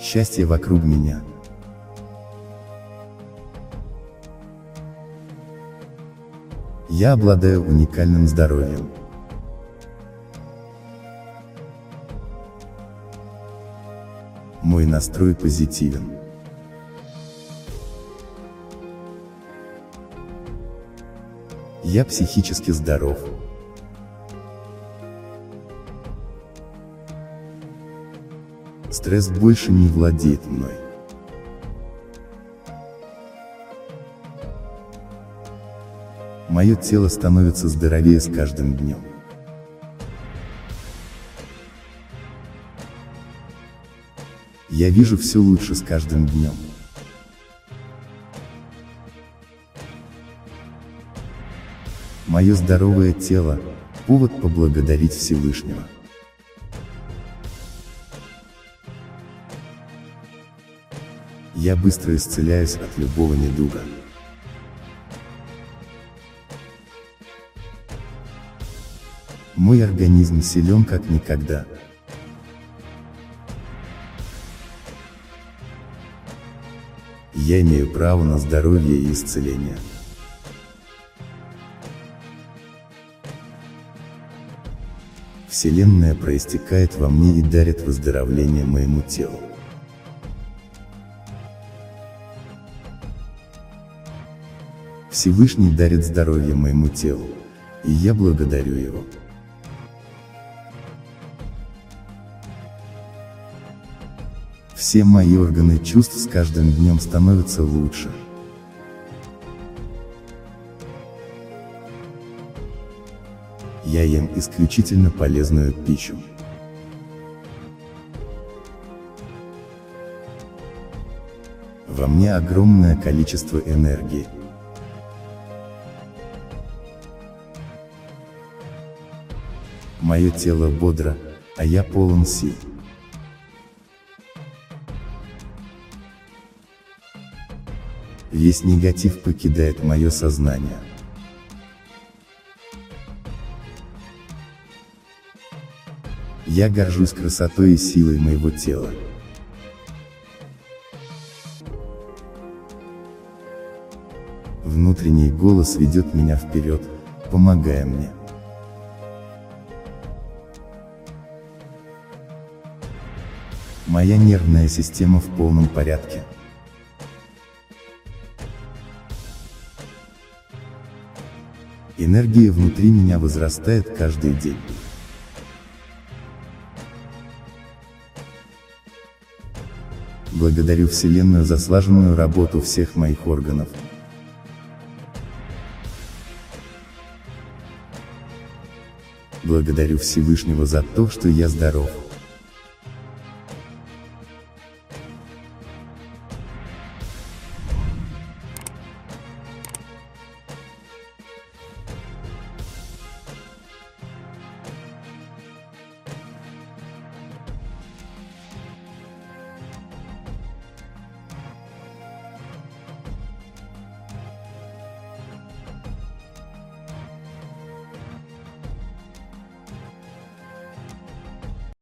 Счастье вокруг меня. Я обладаю уникальным здоровьем. Мой настрой позитивен. Я психически здоров. Стресс больше не владеет мной. Мое тело становится здоровее с каждым днем. Я вижу все лучше с каждым днем. Мое здоровое тело – повод поблагодарить Всевышнего. Я быстро исцеляюсь от любого недуга. Мой организм силен как никогда. Я имею право на здоровье и исцеление. Вселенная проистекает во мне и дарит выздоровление моему телу. Всевышний дарит здоровье моему телу, и я благодарю его. Все мои органы чувств с каждым днем становятся лучше. Я ем исключительно полезную пищу. Во мне огромное количество энергии. Мое тело бодро, а я полон сил. Весь негатив покидает мое сознание. Я горжусь красотой и силой моего тела. Внутренний голос ведет меня вперед, помогая мне. Моя нервная система в полном порядке. Энергия внутри меня возрастает каждый день. Благодарю Вселенную за слаженную работу всех моих органов. Благодарю Всевышнего за то, что я здоров.